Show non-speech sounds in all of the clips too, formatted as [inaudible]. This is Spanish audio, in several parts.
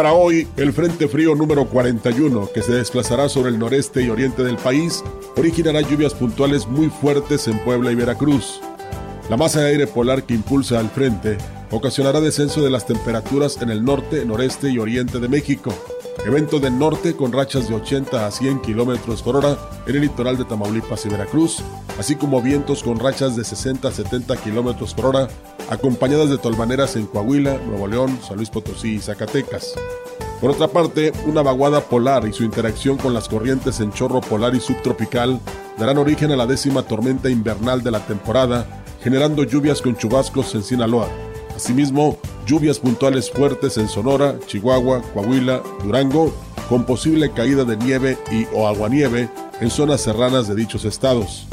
Para hoy, el Frente Frío número 41, que se desplazará sobre el noreste y oriente del país, originará lluvias puntuales muy fuertes en Puebla y Veracruz. La masa de aire polar que impulsa al frente ocasionará descenso de las temperaturas en el norte, noreste y oriente de México. Evento del norte con rachas de 80 a 100 kilómetros por hora en el litoral de Tamaulipas y Veracruz, así como vientos con rachas de 60 a 70 kilómetros por hora acompañadas de tolvaneras en Coahuila, Nuevo León, San Luis Potosí y Zacatecas. Por otra parte, una vaguada polar y su interacción con las corrientes en chorro polar y subtropical darán origen a la décima tormenta invernal de la temporada, generando lluvias con chubascos en Sinaloa. Asimismo, lluvias puntuales fuertes en Sonora, Chihuahua, Coahuila, Durango, con posible caída de nieve y o aguanieve en zonas serranas de dichos estados.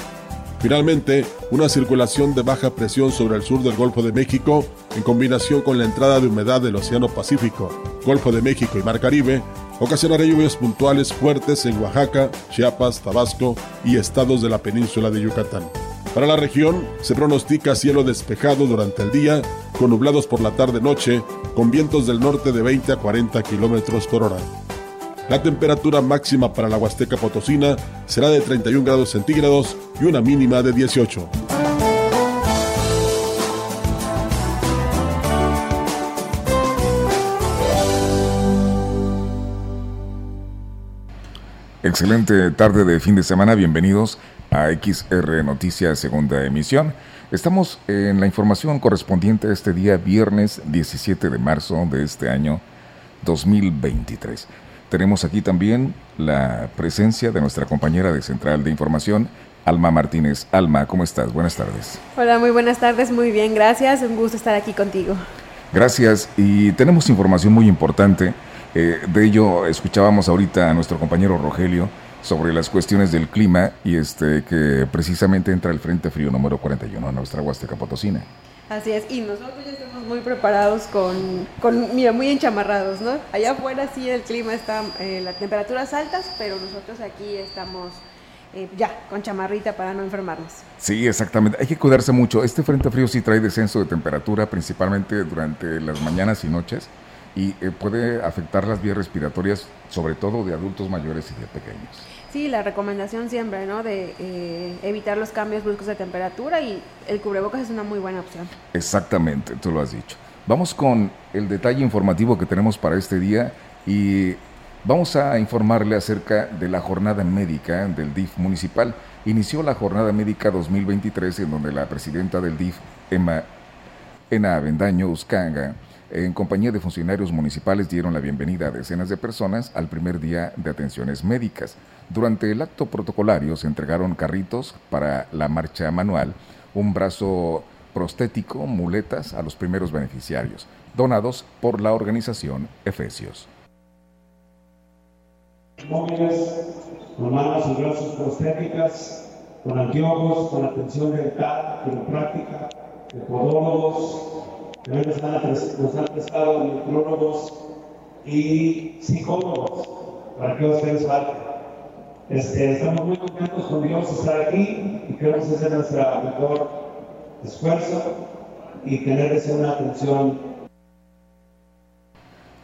Finalmente, una circulación de baja presión sobre el sur del Golfo de México, en combinación con la entrada de humedad del Océano Pacífico, Golfo de México y Mar Caribe, ocasionará lluvias puntuales fuertes en Oaxaca, Chiapas, Tabasco y estados de la península de Yucatán. Para la región se pronostica cielo despejado durante el día, con nublados por la tarde-noche, con vientos del norte de 20 a 40 kilómetros por hora. La temperatura máxima para la Huasteca Potosina será de 31 grados centígrados y una mínima de 18. Excelente tarde de fin de semana, bienvenidos a XR Noticias Segunda Emisión. Estamos en la información correspondiente a este día, viernes 17 de marzo de este año 2023. Tenemos aquí también la presencia de nuestra compañera de Central de Información, Alma Martínez. Alma, ¿cómo estás? Buenas tardes. Hola, muy buenas tardes, muy bien, gracias. Un gusto estar aquí contigo. Gracias. Y tenemos información muy importante. Eh, de ello escuchábamos ahorita a nuestro compañero Rogelio sobre las cuestiones del clima y este que precisamente entra el Frente Frío número 41 a nuestra Huasteca Potosina. Así es, y nosotros ya estamos muy preparados con, con mira, muy enchamarrados, ¿no? Allá afuera sí el clima está, eh, las temperaturas altas, pero nosotros aquí estamos eh, ya con chamarrita para no enfermarnos. Sí, exactamente. Hay que cuidarse mucho. Este frente frío sí trae descenso de temperatura, principalmente durante las mañanas y noches, y eh, puede afectar las vías respiratorias, sobre todo de adultos mayores y de pequeños. Sí, la recomendación siempre, ¿no? De eh, evitar los cambios bruscos de temperatura y el cubrebocas es una muy buena opción. Exactamente, tú lo has dicho. Vamos con el detalle informativo que tenemos para este día y vamos a informarle acerca de la jornada médica del DIF municipal. Inició la jornada médica 2023 en donde la presidenta del DIF, Emma Ena Avendaño Uscanga, en compañía de funcionarios municipales dieron la bienvenida a decenas de personas al primer día de atenciones médicas. Durante el acto protocolario se entregaron carritos para la marcha manual, un brazo prostético, muletas a los primeros beneficiarios, donados por la organización Efesios. Móviles con manos y brazos prostéticas, con anteojos, con atención dental, quiropráctica, de podólogos, hoy nos han, nos han prestado micrólogos y psicólogos para que ustedes falten. Este, estamos muy contentos con Dios de estar aquí y queremos hacer nuestro mejor esfuerzo y tener una atención.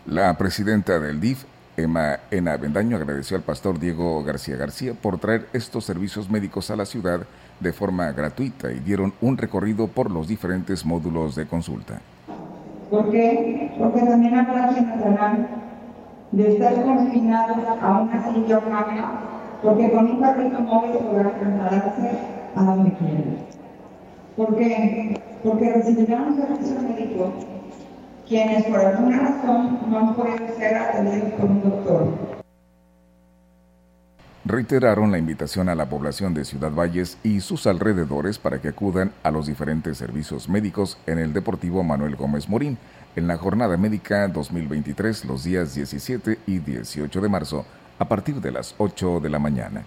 La presidenta del DIF, Emma Ena Bendaño, agradeció al pastor Diego García García por traer estos servicios médicos a la ciudad de forma gratuita y dieron un recorrido por los diferentes módulos de consulta. ¿Por qué? Porque también habrá nacional de estar confinados a una silla porque con un carrito móvil podrán trasladarse a donde quieran. ¿Por qué? Porque recibirán un servicio médico quienes por alguna razón no han podido ser atendidos por un doctor reiteraron la invitación a la población de Ciudad Valles y sus alrededores para que acudan a los diferentes servicios médicos en el Deportivo Manuel Gómez Morín en la Jornada Médica 2023 los días 17 y 18 de marzo a partir de las 8 de la mañana.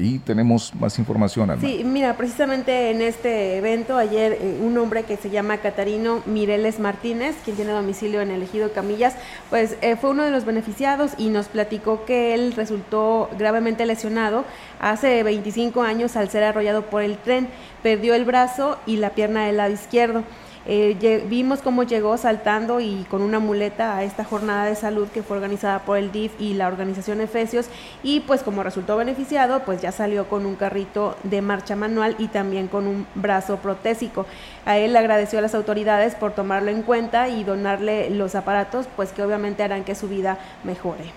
Y tenemos más información. Sí, mira, precisamente en este evento, ayer eh, un hombre que se llama Catarino Mireles Martínez, quien tiene domicilio en el ejido Camillas, pues eh, fue uno de los beneficiados y nos platicó que él resultó gravemente lesionado hace 25 años al ser arrollado por el tren. Perdió el brazo y la pierna del lado izquierdo. Eh, vimos cómo llegó saltando y con una muleta a esta jornada de salud que fue organizada por el DIF y la organización Efesios y pues como resultó beneficiado pues ya salió con un carrito de marcha manual y también con un brazo protésico. A él le agradeció a las autoridades por tomarlo en cuenta y donarle los aparatos pues que obviamente harán que su vida mejore.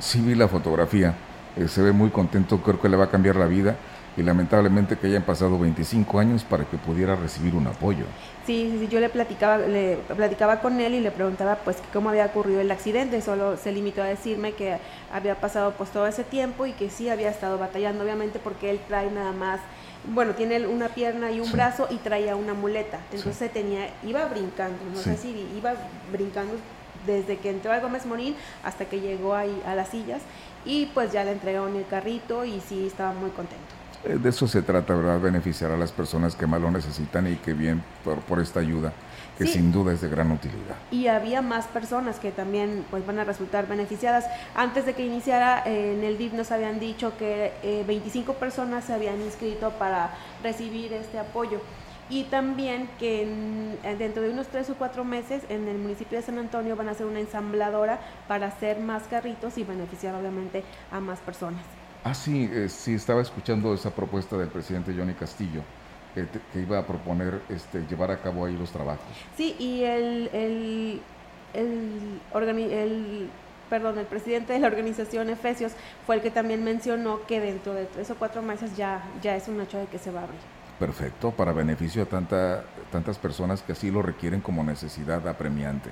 Sí vi la fotografía, eh, se ve muy contento, creo que le va a cambiar la vida y lamentablemente que hayan pasado 25 años para que pudiera recibir un apoyo. Sí, sí, yo le platicaba, le platicaba con él y le preguntaba pues cómo había ocurrido el accidente, solo se limitó a decirme que había pasado pues todo ese tiempo y que sí había estado batallando, obviamente porque él trae nada más, bueno, tiene una pierna y un brazo y traía una muleta, entonces tenía, iba brincando, no sé si iba brincando desde que entró a Gómez Morín hasta que llegó ahí a las sillas y pues ya le entregaron el carrito y sí estaba muy contento. Eh, de eso se trata, ¿verdad? Beneficiar a las personas que más lo necesitan y que bien por, esta ayuda, que sin duda es de gran utilidad. Y había más personas que también pues, van a resultar beneficiadas. Antes de que iniciara eh, en el DIF nos habían dicho que 25 eh, personas se habían inscrito para recibir este apoyo. Y también que dentro de unos tres o cuatro meses en el municipio de San Antonio van a hacer una ensambladora para hacer más carritos y beneficiar obviamente a más personas. Ah, sí, eh, sí, estaba escuchando esa propuesta del presidente Johnny Castillo, que iba a proponer este, llevar a cabo ahí los trabajos. Sí, y el, el, el, perdón, el presidente de la organización Efesios fue el que también mencionó que dentro de tres o cuatro meses ya, ya es un hecho de que se va a abrir. Perfecto, para beneficio a tanta, tantas personas que así lo requieren como necesidad apremiante.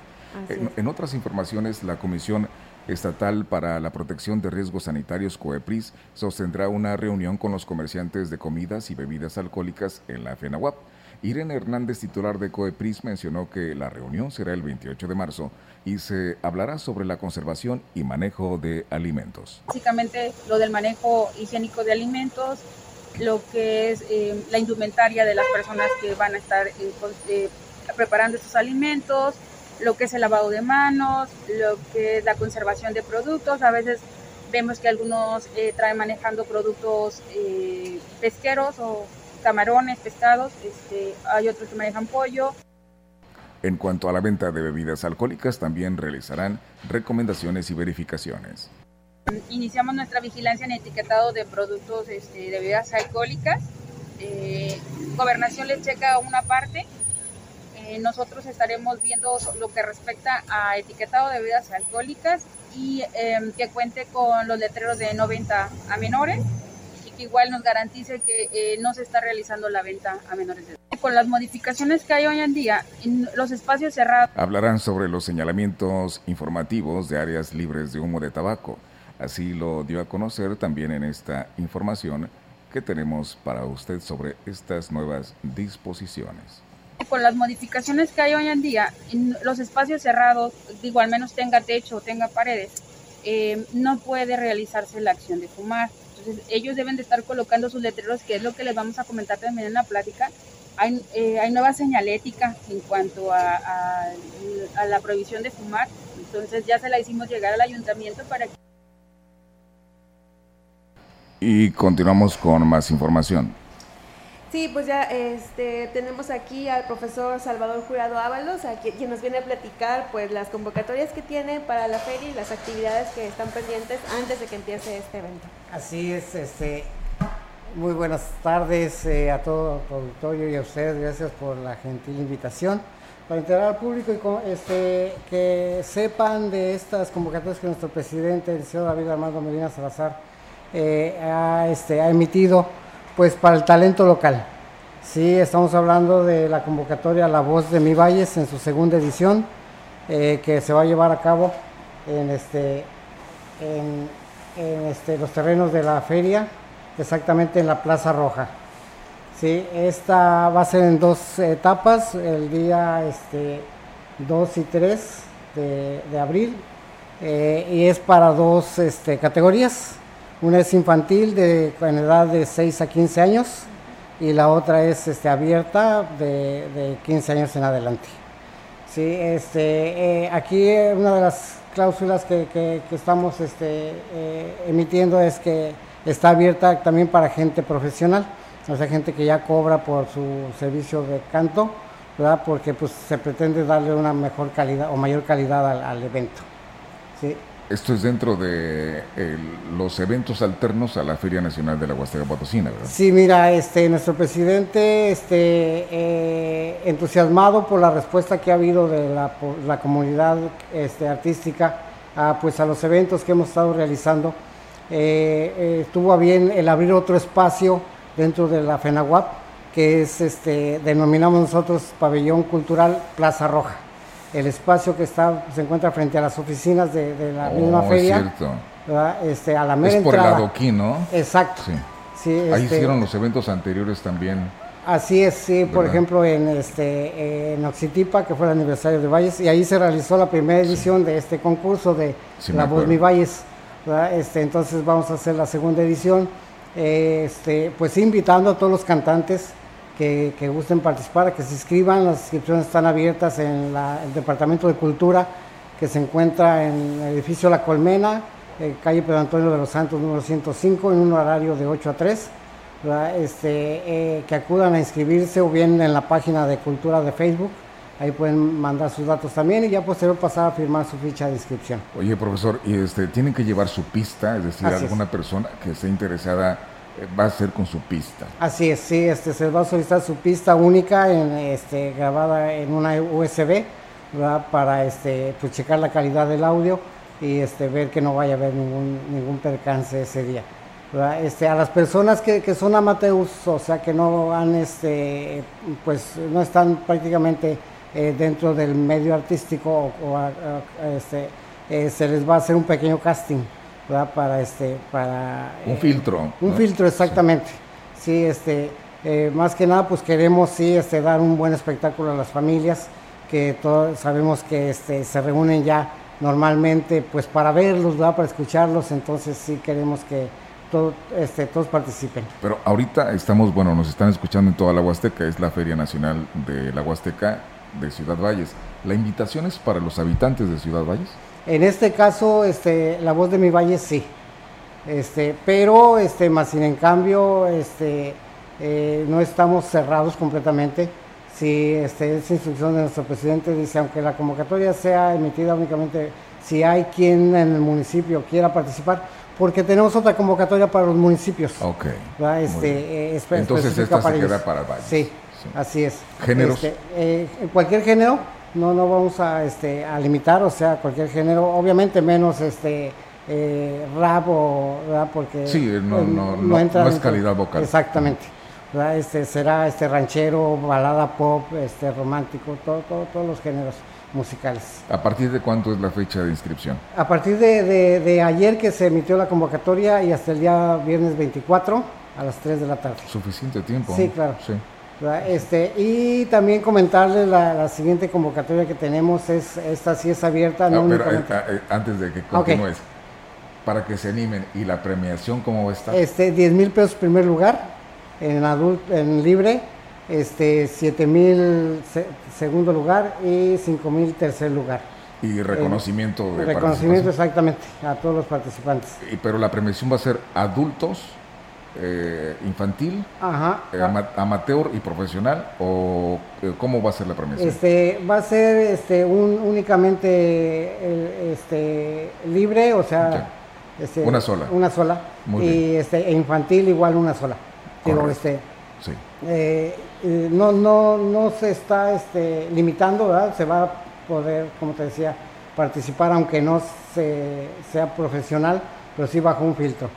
en, otras informaciones, la Comisión Estatal para la Protección de Riesgos Sanitarios COEPRIS sostendrá una reunión con los comerciantes de comidas y bebidas alcohólicas en la FENAWAP. Irene Hernández, titular de COEPRIS, mencionó que la reunión será el 28 de marzo y se hablará sobre la conservación y manejo de alimentos. Básicamente lo del manejo higiénico de alimentos, lo que es eh, la indumentaria de las personas que van a estar eh, preparando estos alimentos, lo que es el lavado de manos, lo que es la conservación de productos. A veces vemos que algunos eh, traen manejando productos eh, pesqueros o camarones, pescados, este, hay otros que manejan pollo. En cuanto a la venta de bebidas alcohólicas, también realizarán recomendaciones y verificaciones. Iniciamos nuestra vigilancia en etiquetado de productos este, de bebidas alcohólicas. Eh, Gobernación les checa una parte eh, nosotros estaremos viendo lo que respecta a etiquetado de bebidas alcohólicas y em, que cuente con los letreros de 90 a menores y que igual nos garantice que eh, no se está realizando la venta a menores de. Con las modificaciones que hay hoy en día, en los espacios cerrados. Hablarán sobre los señalamientos informativos de áreas libres de humo de tabaco. Así lo dio a conocer también en esta información que tenemos para usted sobre estas nuevas disposiciones con las modificaciones que hay hoy en día, los espacios cerrados, digo, al menos tenga techo o tenga paredes, eh, no puede realizarse la acción de fumar. Entonces, ellos deben de estar colocando sus letreros, que es lo que les vamos a comentar también en la plática. Hay, eh, hay nueva señalética en cuanto a, a la prohibición de fumar, entonces ya se la hicimos llegar al ayuntamiento para que... Y continuamos con más información. Sí, pues ya este, tenemos aquí al profesor Salvador Jurado Ábalos, a quien, nos viene a platicar pues las convocatorias que tiene para la feria y las actividades que están pendientes antes de que empiece este evento. Así es, este, muy buenas tardes eh, a todo el auditorio y a ustedes, gracias por la gentil invitación. Para integrar al público y este, que sepan de estas convocatorias que nuestro presidente, el señor David Armando Medina Salazar, eh, este, ha emitido pues para el talento local. Sí, estamos hablando de la convocatoria La Voz de Mi Valles en su segunda edición, eh, que se va a llevar a cabo en, este, en, este, los terrenos de la feria, exactamente en la Plaza Roja. Sí, esta va a ser en dos etapas, el día este, 2 y 3 de, abril, eh, y es para dos este, categorías. Una es infantil de, en edad de 6 a 15 años y la otra es este, abierta de, de 15 años en adelante. Sí, este, eh, aquí una de las cláusulas que, que, estamos este, eh, emitiendo es que está abierta también para gente profesional, o sea, gente que ya cobra por su servicio de canto, ¿verdad? porque pues, se pretende darle una mejor calidad o mayor calidad al, al evento. ¿sí? Esto es dentro de los eventos alternos a la Feria Nacional de la Huasteca Potosina, ¿verdad? Sí, mira, este, nuestro presidente, este, eh, entusiasmado por la respuesta que ha habido de la, comunidad este, artística a, pues, a los eventos que hemos estado realizando, eh, eh, tuvo a bien el abrir otro espacio dentro de la FENAWAP, que es, este, denominamos nosotros Pabellón Cultural Plaza Roja el espacio que está se encuentra frente a las oficinas de, la misma oh, feria. Este, a la mera es por el lado aquí, ¿no? Exacto. Sí. Ahí este, hicieron los eventos anteriores también. Así es, sí, por ejemplo en este en Oxitipa, que fue el aniversario de Valles, y ahí se realizó la primera edición de este concurso de La Voz Mi Valles. Este, entonces vamos a hacer la segunda edición, este, pues invitando a todos los cantantes que, gusten participar, que se inscriban. Las inscripciones están abiertas en el Departamento de Cultura, que se encuentra en el edificio La Colmena, eh, calle Pedro Antonio de los Santos, número 105, en un horario de 8 a 3. Este, eh, que acudan a inscribirse o bien en la página de Cultura de Facebook. Ahí pueden mandar sus datos también y ya posterior pasar a firmar su ficha de inscripción. Oye, profesor, y este, tienen que llevar su pista, es decir, alguna persona que esté interesada va a ser con su pista. Así es, sí, este, se va a solicitar su pista única en, este, grabada en una USB para este, pues, checar la calidad del audio y este, ver que no vaya a haber ningún, ningún percance ese día. Este, a las personas que, que, son amateurs, o sea que no han, este, pues no están prácticamente eh, dentro del medio artístico o, este, eh, se les va a hacer un pequeño casting para este para un filtro un filtro exactamente sí, este eh, más que nada pues queremos sí este dar un buen espectáculo a las familias que todos sabemos que este se reúnen ya normalmente pues para verlos para escucharlos entonces sí queremos que todo, este, todos participen. Pero ahorita estamos, bueno, nos están escuchando en toda la Huasteca, es la Feria Nacional de la Huasteca de Ciudad Valles. ¿La invitación es para los habitantes de Ciudad Valles? En este caso, este, la voz de mi valle sí. Este, pero, este, más sin en cambio, este, eh, no estamos cerrados completamente. Si este, es instrucción de nuestro presidente, dice, aunque la convocatoria sea emitida únicamente si hay quien en el municipio quiera participar, porque tenemos otra convocatoria para los municipios. Ok. Este, eh, Entonces esta se queda para Valle. Sí, así es. ¿Géneros? Este, eh, cualquier género, no no vamos a este a limitar o sea cualquier género obviamente menos este eh, rap o porque sí no, no, no, no es calidad vocal. Exactamente. Este será este ranchero balada pop este romántico todo, todo, todos los géneros musicales. A partir de cuánto es la fecha de inscripción a partir de, de, de ayer que se emitió la convocatoria y hasta el día viernes 24 a las 3 de la tarde. Suficiente tiempo sí claro. Sí este, y también comentarles la, siguiente convocatoria que tenemos, es esta sí es abierta. No, pero, eh, eh, antes de que continúes, para que se animen, ¿y la premiación cómo va a estar? Este, 10 mil pesos primer lugar, en, adulto, en libre, este, 7 mil segundo lugar y 5 mil tercer lugar. Y reconocimiento de Reconocimiento exactamente a todos los participantes. Y, pero la premiación va a ser adultos eh, infantil, eh, amateur y profesional o eh, cómo va a ser la premiación? Este va a ser este un, únicamente este libre, o sea, este, una sola. Una sola. y este e infantil igual una sola. Digo, este sí. no no no se está este limitando, ¿verdad? Se va a poder, como te decía, participar aunque no se, sea profesional, pero sí bajo un filtro.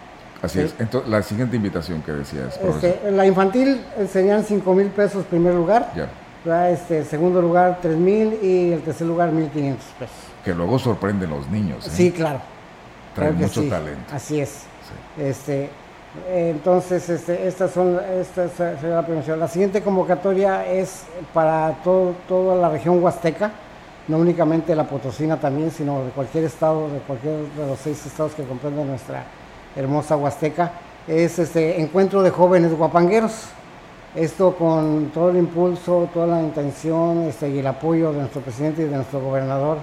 Así es. Entonces, la siguiente invitación que decías. Este, la infantil eh, serían 5 mil pesos primer lugar. Ya. Este, segundo lugar 3 mil y el tercer lugar 1.500 pesos. Que luego sorprenden los niños. ¿eh? Sí, claro. Traen mucho talento. Así es. Este, entonces, este, estas son, esta será la promoción. La siguiente convocatoria es para todo, toda la región huasteca, no únicamente la Potosina también, sino de cualquier estado, de cualquier de los seis estados que comprenden nuestra hermosa huasteca. Es este encuentro de jóvenes guapangueros. Esto con todo el impulso, toda la intención este, y el apoyo de nuestro presidente y de nuestro gobernador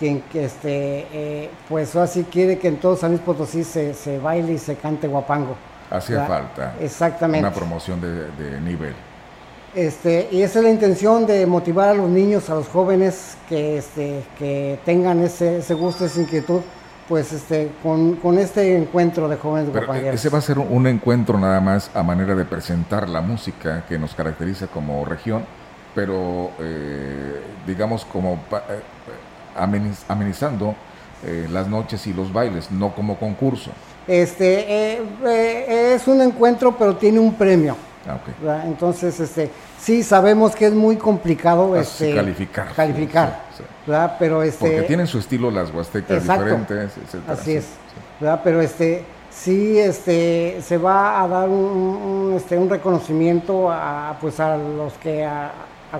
quien este, eh, pues así quiere que en todo San Luis Potosí se, se baile y se cante guapango. Hacía falta. Exactamente. Una promoción de, nivel. Este, y esa es la intención de motivar a los niños, a los jóvenes que, este, que tengan ese, ese gusto, esa inquietud, pues este, con, con este encuentro de jóvenes Pero Ese va a ser un encuentro nada más a manera de presentar la música que nos caracteriza como región, pero eh, digamos como eh, amenizando eh, las noches y los bailes, no como concurso. Este eh, eh, es un encuentro, pero tiene un premio. Ah, Entonces, este, sí sabemos que es muy complicado ah, este, calificar. Calificar. Pero este, Porque tienen su estilo las huastecas diferentes, Así es. Pero este, sí este, se va a dar un, este, un reconocimiento a, pues, a los que, a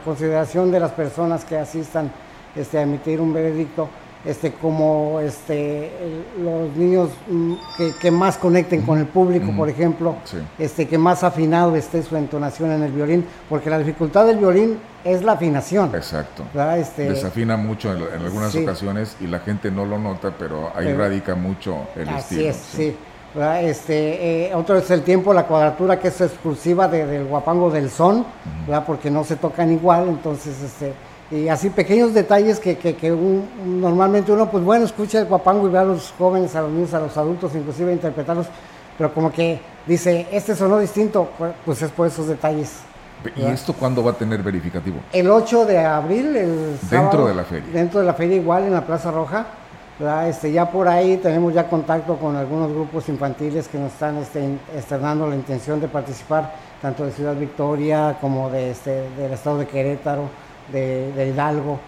consideración de las personas que asistan este, a emitir un veredicto este, como este, los niños mm, que, más conecten con el público, por ejemplo, este, que más afinado esté su entonación en el violín, porque la dificultad del violín es la afinación. Exacto. Este, Desafina mucho en, algunas ocasiones y la gente no lo nota, pero ahí radica mucho el así Es, sí. Este, eh, otro es el tiempo, la cuadratura que es exclusiva del guapango del son, porque no se tocan igual, entonces este, y así pequeños detalles que, que, normalmente uno, pues bueno, escucha el guapango y ve a los jóvenes, a los niños, a los adultos, inclusive interpretarlos, pero como que dice, este sonó distinto, pues, pues es por esos detalles. ¿Y esto cuándo va a tener verificativo? El 8 de abril, el Dentro de la feria. Dentro de la feria igual, en la Plaza Roja. Este, ya por ahí tenemos ya contacto con algunos grupos infantiles que nos están este, externando la intención de participar, tanto de Ciudad Victoria como de, este, del estado de Querétaro de, Hidalgo,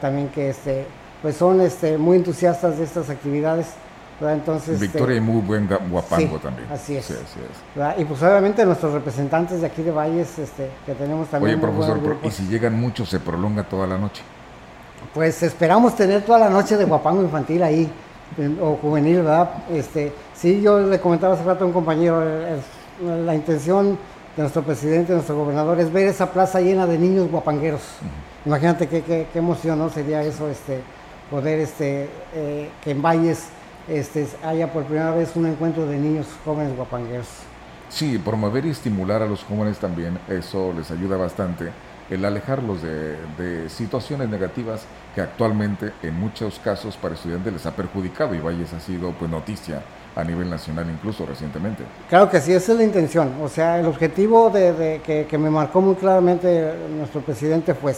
también que este, pues son este, muy entusiastas de estas actividades. Entonces, Victoria y muy buen guapango también. Así es. Y pues obviamente nuestros representantes de aquí de Valles, este, que tenemos también. Oye, profesor, y si llegan muchos, ¿se prolonga toda la noche? Pues esperamos tener toda la noche de guapango infantil ahí, o juvenil, ¿verdad? Este, sí, yo le comentaba hace rato a un compañero, la intención nuestro presidente, nuestro gobernador, es ver esa plaza llena de niños guapangueros. Imagínate qué, qué, emoción ¿no? sería eso, este, poder este, eh, que en Valles este, haya por primera vez un encuentro de niños jóvenes guapangueros. Sí, promover y estimular a los jóvenes también, eso les ayuda bastante, el alejarlos de, de situaciones negativas que actualmente en muchos casos para estudiantes les ha perjudicado y Valles ha sido pues noticia a nivel nacional incluso recientemente. Claro que sí, esa es la intención. O sea, el objetivo de, que, me marcó muy claramente nuestro presidente fue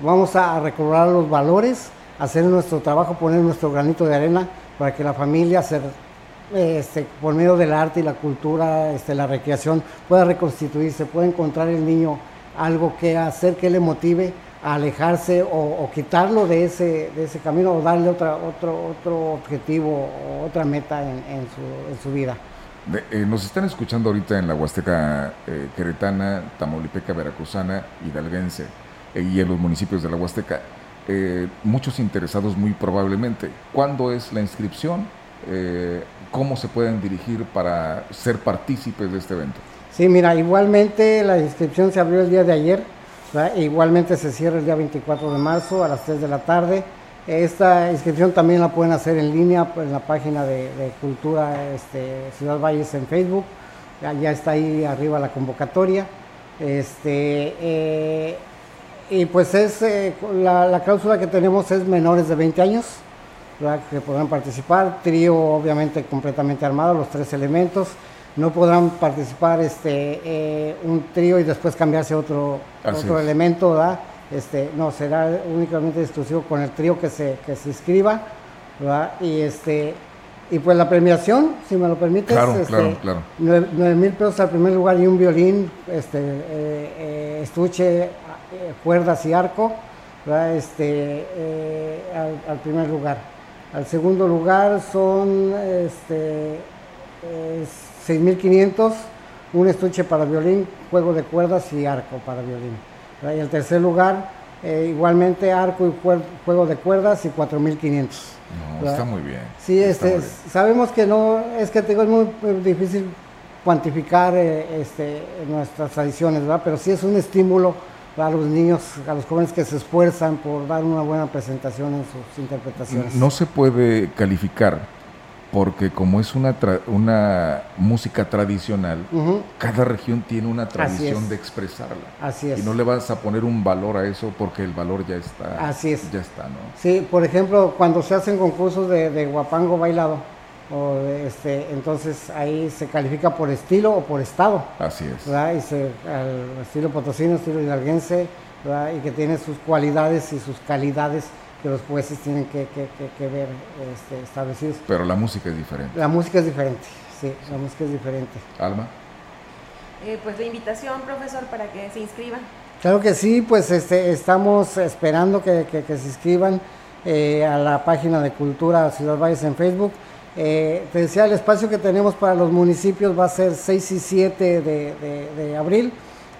vamos a recobrar los valores, hacer nuestro trabajo, poner nuestro granito de arena para que la familia se, este, por medio del arte y la cultura, este, la recreación, pueda reconstituirse, pueda encontrar el niño algo que hacer que le motive alejarse o, quitarlo de ese, de ese camino o darle otra, otro, otro objetivo o otra meta en, su, en su, vida. Eh, nos están escuchando ahorita en la Huasteca eh, Queretana, Tamaulipeca, Veracruzana, Hidalguense eh, y en los municipios de la Huasteca. muchos interesados muy probablemente. ¿Cuándo es la inscripción? ¿Cómo se pueden dirigir para ser partícipes de este evento? Sí, mira, igualmente la inscripción se abrió el día de ayer Igualmente se cierra el día 24 de marzo a las 3 de la tarde. Esta inscripción también la pueden hacer en línea en la página de, Cultura este, Ciudad Valles en Facebook. Ya, está ahí arriba la convocatoria. Este, eh, y pues es eh, la, cláusula que tenemos es menores de 20 años que podrán participar. Trío obviamente completamente armado, los tres elementos no podrán participar este, eh, un trío y después cambiarse otro, otro elemento, ¿verdad? Este, no, será únicamente exclusivo con el trío que se, que se inscriba, ¿verdad? Y, este, y pues la premiación, si me lo permites, Claro, este, claro, claro. nueve mil pesos al primer lugar y un violín, este, eh, eh, estuche, eh, cuerdas y arco, ¿verdad? este, al, al primer lugar. Al segundo lugar son este, 6.500, un estuche para violín, juego de cuerdas y arco para violín. ¿verdad? Y el tercer lugar, eh, igualmente arco y juego de cuerdas y 4.500. No, ¿verdad? está muy bien. Sí, este, muy bien. sabemos que no, es que te digo, es muy eh, difícil cuantificar eh, este, nuestras tradiciones, ¿verdad? Pero sí es un estímulo a los niños, a los jóvenes que se esfuerzan por dar una buena presentación en sus interpretaciones. No se puede calificar porque como es una, tra- una música tradicional, cada región tiene una tradición de expresarla. Así es. Y no le vas a poner un valor a eso porque el valor ya está. Así es. Ya está, ¿no? Sí, por ejemplo, cuando se hacen concursos de, de guapango bailado, o de este, entonces ahí se califica por estilo o por estado. Así es. ¿verdad? Y se, al estilo potosino, estilo hidalguense, ¿verdad? y que tiene sus cualidades y sus calidades que los jueces tienen que, que- que- que ver este, establecidos. Pero la música es diferente. La música es diferente, sí, la música es diferente. Alma. Eh, pues la invitación, profesor, para que se inscriban. Claro que sí, pues este, estamos esperando que, que- que se inscriban eh, a la página de Cultura Ciudad Valles en Facebook. Eh, te decía, el espacio que tenemos para los municipios va a ser 6 y 7 de, de- de abril.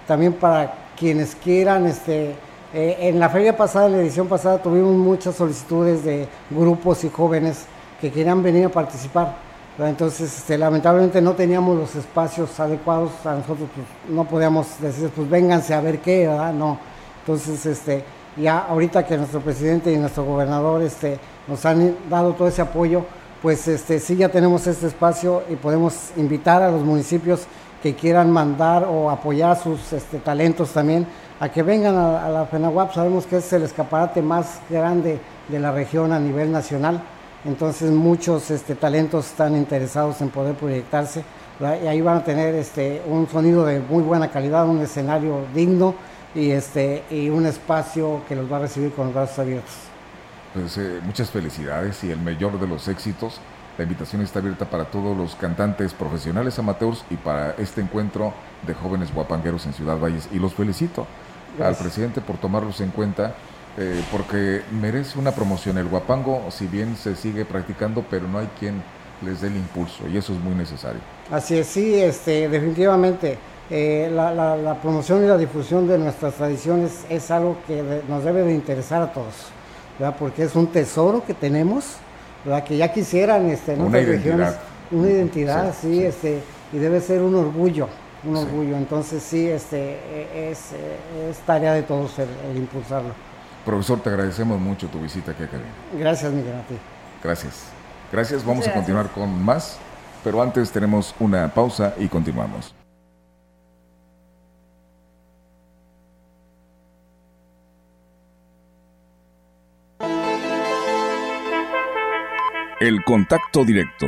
También para quienes quieran, este, eh, en la feria pasada, en la edición pasada, tuvimos muchas solicitudes de grupos y jóvenes que querían venir a participar. Entonces, este, lamentablemente no teníamos los espacios adecuados, a nosotros pues, no podíamos decir, pues vénganse a ver qué, ¿verdad? No. Entonces, este, ya ahorita que nuestro presidente y nuestro gobernador este, nos han dado todo ese apoyo, pues este, sí ya tenemos este espacio y podemos invitar a los municipios que quieran mandar o apoyar sus este, talentos también a que vengan a, la FENAWAP. Sabemos que es el escaparate más grande de la región a nivel nacional. Entonces muchos este, talentos están interesados en poder proyectarse y ahí van a tener este, un sonido de muy buena calidad, un escenario digno y, este, y un espacio que los va a recibir con los brazos abiertos. Pues eh, muchas felicidades y el mayor de los éxitos. La invitación está abierta para todos los cantantes profesionales amateurs y para este encuentro de jóvenes guapangueros en Ciudad Valles. Y los felicito al presidente por tomarlos en cuenta eh, porque merece una promoción. El guapango, si bien se sigue practicando, pero no hay quien les dé el impulso y eso es muy necesario. Así es, sí, este, definitivamente eh, la, la- la promoción y la difusión de nuestras tradiciones es algo que de- nos debe de interesar a todos, ¿verdad? porque es un tesoro que tenemos, ¿verdad? que ya quisieran este, en Una otras identidad. regiones una identidad, Sí, sí, sí. Este, y debe ser un orgullo, un Sí. orgullo. Entonces sí, este, es, eh, es tarea de todos el, el impulsarlo. Profesor, te agradecemos mucho tu visita aquí a cabina. Gracias, Miguel, a ti. Gracias. Gracias, vamos a continuar con más, pero antes tenemos una pausa y continuamos. El contacto directo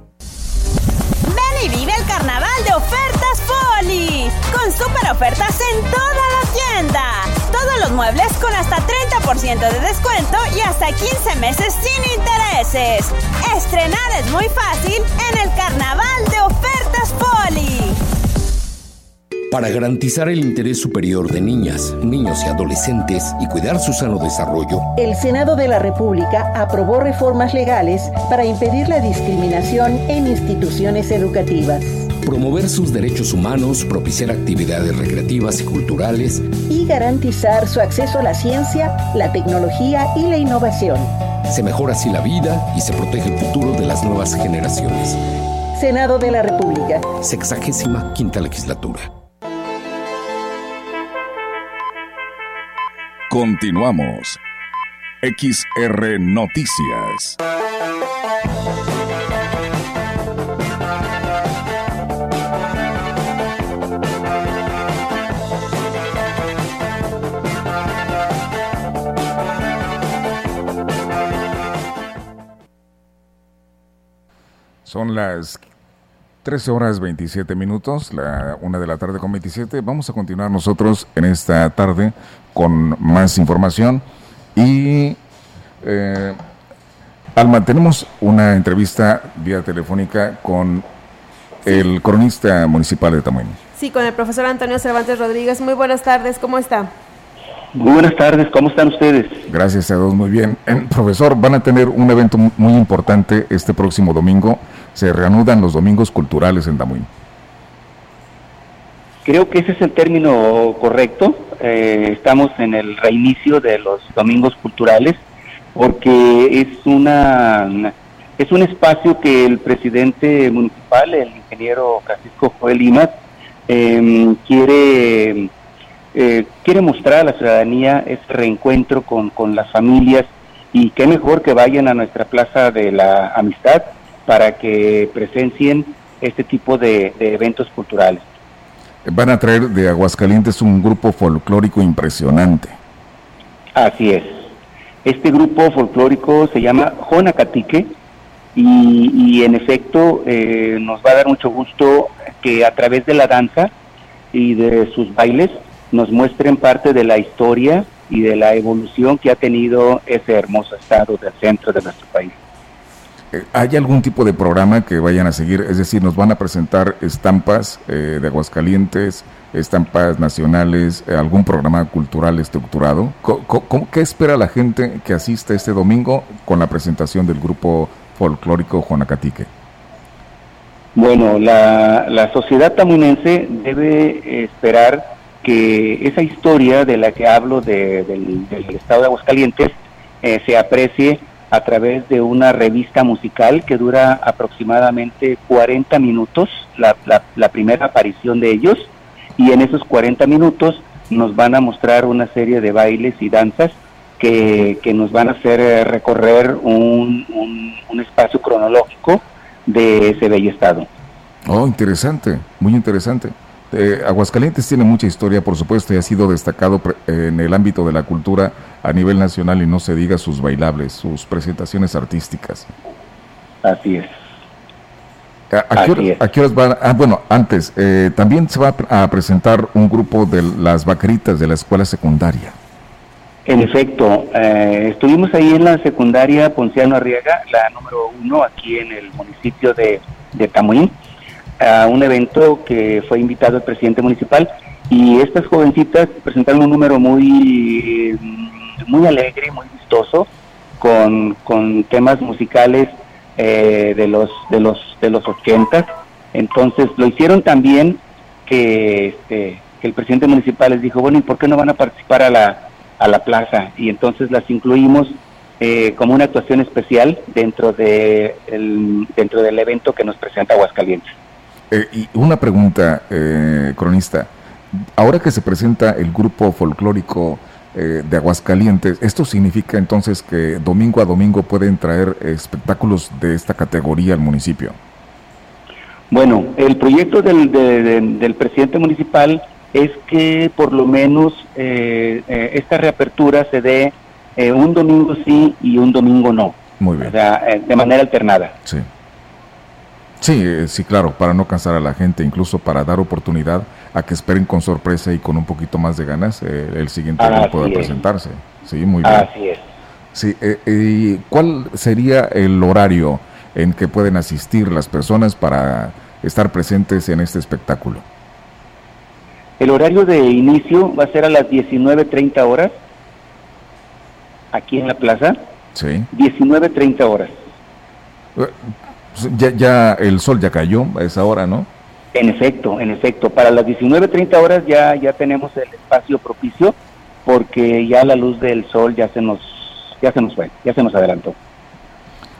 Con super ofertas en toda la tienda. Todos los muebles con hasta 30% de descuento y hasta 15 meses sin intereses. Estrenar es muy fácil en el carnaval de ofertas Poli. Para garantizar el interés superior de niñas, niños y adolescentes y cuidar su sano desarrollo, el Senado de la República aprobó reformas legales para impedir la discriminación en instituciones educativas promover sus derechos humanos, propiciar actividades recreativas y culturales y garantizar su acceso a la ciencia, la tecnología y la innovación. Se mejora así la vida y se protege el futuro de las nuevas generaciones. Senado de la República. Sexagésima quinta legislatura. Continuamos. XR Noticias. Son las 13 horas 27 minutos, la una de la tarde con 27. Vamos a continuar nosotros en esta tarde con más información. Y eh, Alma, tenemos una entrevista vía telefónica con el cronista municipal de Tamuín. Sí, con el profesor Antonio Cervantes Rodríguez. Muy buenas tardes, ¿cómo está? Muy buenas tardes, ¿cómo están ustedes? Gracias a todos, muy bien. Eh, profesor, van a tener un evento muy importante este próximo domingo se reanudan los domingos culturales en Damuín. Creo que ese es el término correcto. Eh, estamos en el reinicio de los domingos culturales porque es una es un espacio que el presidente municipal, el ingeniero Francisco Joel Limas, em, quiere eh, quiere mostrar a la ciudadanía ese reencuentro con, con las familias y qué mejor que vayan a nuestra plaza de la amistad para que presencien este tipo de, eventos culturales. Van a traer de Aguascalientes un grupo folclórico impresionante. Así es. Este grupo folclórico se llama Jonacatique y, y en efecto eh, nos va a dar mucho gusto que a través de la danza y de sus bailes nos muestren parte de la historia y de la evolución que ha tenido ese hermoso estado del centro de nuestro país. ¿Hay algún tipo de programa que vayan a seguir? Es decir, nos van a presentar estampas eh, de Aguascalientes, estampas nacionales, eh, algún programa cultural estructurado. qué espera la gente que asista este domingo con la presentación del grupo folclórico Juanacatique? Bueno, la, sociedad tamunense debe esperar que esa historia de la que hablo del, estado de Aguascalientes eh, se aprecie a través de una revista musical que dura aproximadamente 40 minutos, la, la, primera aparición de ellos, y en esos 40 minutos nos van a mostrar una serie de bailes y danzas que, nos van a hacer eh, recorrer un, un, espacio cronológico de ese bello estado. Oh, interesante, muy interesante. Eh, Aguascalientes tiene mucha historia, por supuesto, y ha sido destacado en el ámbito de la cultura a nivel nacional y no se diga sus bailables, sus presentaciones artísticas. Así es. ¿A, qué, horas van? Ah, bueno, antes, eh, también se va a presentar un grupo de las vaqueritas de la escuela secundaria. En efecto, eh, estuvimos ahí en la secundaria Ponciano Arriaga, la número uno, aquí en el municipio de, de Tamuín a un evento que fue invitado el presidente municipal y estas jovencitas presentaron un número muy, muy alegre, muy vistoso, con, con temas musicales eh, de los de los de los 80. Entonces lo hicieron también que, este, que el presidente municipal les dijo, bueno, ¿y por qué no van a participar a la, a la plaza? Y entonces las incluimos eh, como una actuación especial dentro de el, dentro del evento que nos presenta Aguascalientes. Eh, y una pregunta, eh, cronista. Ahora que se presenta el grupo folclórico eh, de Aguascalientes, ¿esto significa entonces que domingo a domingo pueden traer espectáculos de esta categoría al municipio? Bueno, el proyecto del, del presidente municipal es que por lo menos esta reapertura se dé un domingo sí y un domingo no. Muy bien. O sea, de manera alternada. Sí. Sí, eh, sí, claro, para no cansar a la gente, incluso para dar oportunidad a que esperen con sorpresa y con un poquito más de ganas eh, el siguiente día pueda presentarse. Sí, muy bien. Así es. Sí, eh, ¿y cuál sería el horario en que pueden asistir las personas para estar presentes en este espectáculo? El horario de inicio va a ser a las 19.30 horas, aquí en la plaza. Sí. 19.30 horas. Ya, ya el sol ya cayó a esa hora, ¿no? En efecto, en efecto. Para las 19.30 horas ya, ya tenemos el espacio propicio porque ya la luz del sol ya se nos ya se nos fue, ya se nos adelantó.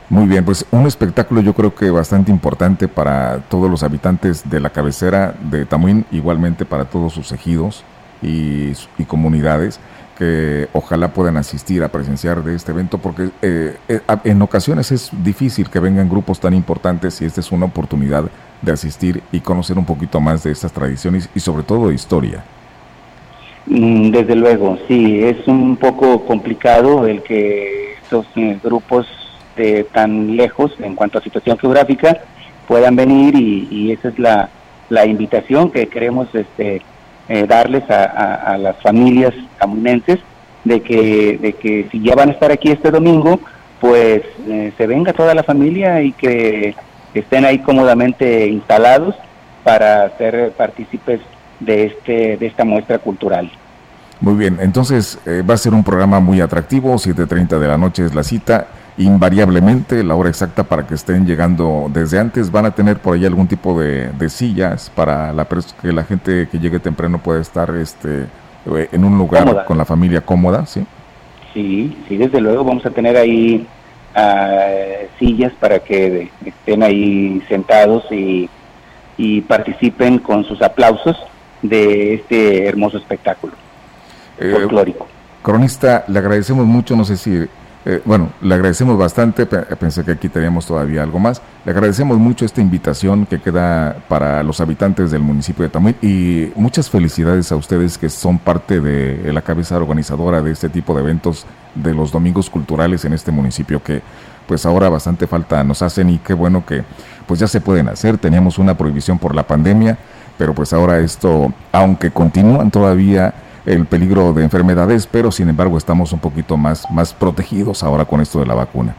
Muy bien, pues un espectáculo yo creo que bastante importante para todos los habitantes de la cabecera de Tamuín, igualmente para todos sus ejidos y, y comunidades que ojalá puedan asistir a presenciar de este evento porque eh, eh, en ocasiones es difícil que vengan grupos tan importantes y esta es una oportunidad de asistir y conocer un poquito más de estas tradiciones y sobre todo de historia. Mm, desde luego, sí, es un poco complicado el que estos eh, grupos de tan lejos en cuanto a situación geográfica puedan venir y, esa es la, la, invitación que queremos este, eh, darles a, las familias camunenses de que, de que si ya van a estar aquí este domingo, pues eh, se venga toda la familia y que estén ahí cómodamente instalados para ser partícipes de, este, de esta muestra cultural. Muy bien, entonces eh, va a ser un programa muy atractivo, 7.30 de la noche es la cita, invariablemente la hora exacta para que estén llegando desde antes, van a tener por ahí algún tipo de, sillas para la que la gente que llegue temprano pueda estar este, eh, en un lugar con la familia cómoda, ¿sí? Sí, sí, desde luego vamos a tener ahí ah, sillas para que estén ahí sentados y participen con sus aplausos de este hermoso espectáculo. Eh, cronista, le agradecemos mucho, no sé si, eh, bueno, le agradecemos bastante, pensé que aquí teníamos todavía algo más, le agradecemos mucho esta invitación que queda para los habitantes del municipio de Tamuy y muchas felicidades a ustedes que son parte de la cabeza organizadora de este tipo de eventos de los domingos culturales en este municipio que pues ahora bastante falta nos hacen y qué bueno que pues ya se pueden hacer, teníamos una prohibición por la pandemia, pero pues ahora esto, aunque continúan todavía el peligro de enfermedades, pero sin embargo estamos un poquito más, más protegidos ahora con esto de la vacuna.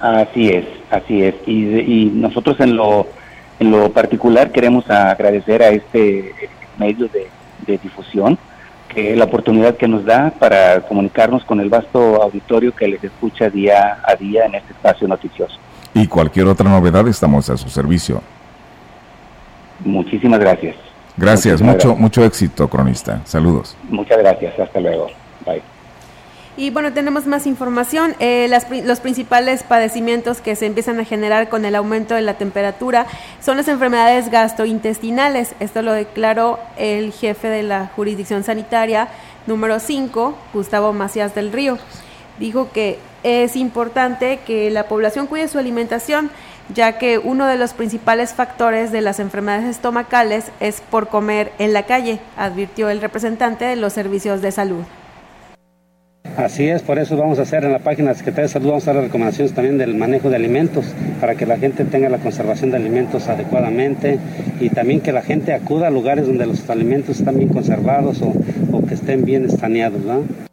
Así es, así es. Y, nosotros en lo, en lo particular queremos agradecer a este medio de, difusión que la oportunidad que nos da para comunicarnos con el vasto auditorio que les escucha día a día en este espacio noticioso. Y cualquier otra novedad estamos a su servicio. Muchísimas gracias. Gracias, mucho, mucho éxito, cronista. Saludos. Muchas gracias, hasta luego. Bye. Y bueno, tenemos más información. Eh, los principales padecimientos que se empiezan a generar con el aumento de la temperatura son las enfermedades gastrointestinales. Esto lo declaró el jefe de la jurisdicción sanitaria número 5, Gustavo Macías del Río. Dijo que es importante que la población cuide su alimentación ya que uno de los principales factores de las enfermedades estomacales es por comer en la calle, advirtió el representante de los servicios de salud. Así es, por eso vamos a hacer en la página de Secretaría de Salud, vamos a dar recomendaciones también del manejo de alimentos, para que la gente tenga la conservación de alimentos adecuadamente y también que la gente acuda a lugares donde los alimentos están bien conservados o, o que estén bien estaneados. ¿no?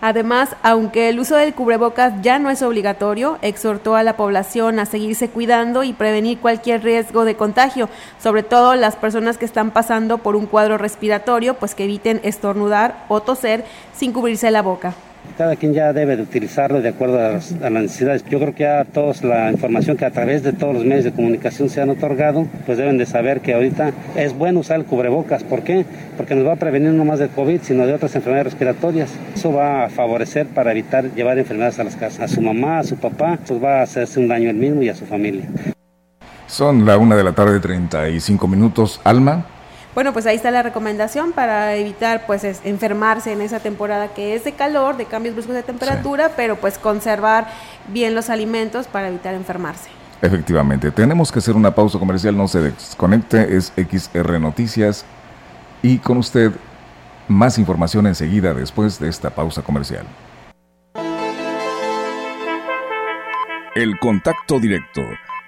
Además, aunque el uso del cubrebocas ya no es obligatorio, exhortó a la población a seguirse cuidando y prevenir cualquier riesgo de contagio, sobre todo las personas que están pasando por un cuadro respiratorio, pues que eviten estornudar o toser sin cubrirse la boca. Cada quien ya debe de utilizarlo de acuerdo a las, necesidades. Yo creo que ya todos la información que a través de todos los medios de comunicación se han otorgado, pues deben de saber que ahorita es bueno usar el cubrebocas. ¿Por qué? Porque nos va a prevenir no más del COVID, sino de otras enfermedades respiratorias. Eso va a favorecer para evitar llevar enfermedades a las casas. A su mamá, a su papá, pues va a hacerse un daño él mismo y a su familia. Son la una de la tarde, 35 minutos. Alma. Bueno, pues ahí está la recomendación para evitar pues enfermarse en esa temporada que es de calor, de cambios bruscos de temperatura, pero pues conservar bien los alimentos para evitar enfermarse. Efectivamente, tenemos que hacer una pausa comercial, no se desconecte, es XR Noticias y con usted más información enseguida después de esta pausa comercial. El contacto directo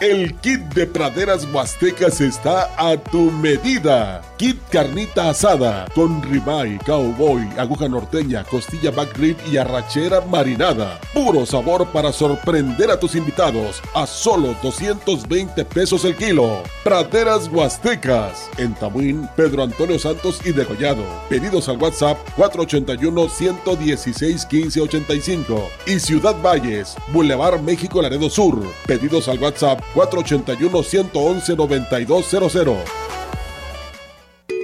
El kit de praderas huastecas está a tu medida. Kit carnita asada con ribeye, cowboy, aguja norteña, costilla back rib y arrachera marinada. Puro sabor para sorprender a tus invitados a solo 220 pesos el kilo. Praderas huastecas en Tamuín, Pedro Antonio Santos y Degollado. Pedidos al WhatsApp 481 116 1585 y Ciudad Valles, Boulevard México Laredo Sur. Pedidos al WhatsApp 481-111-9200.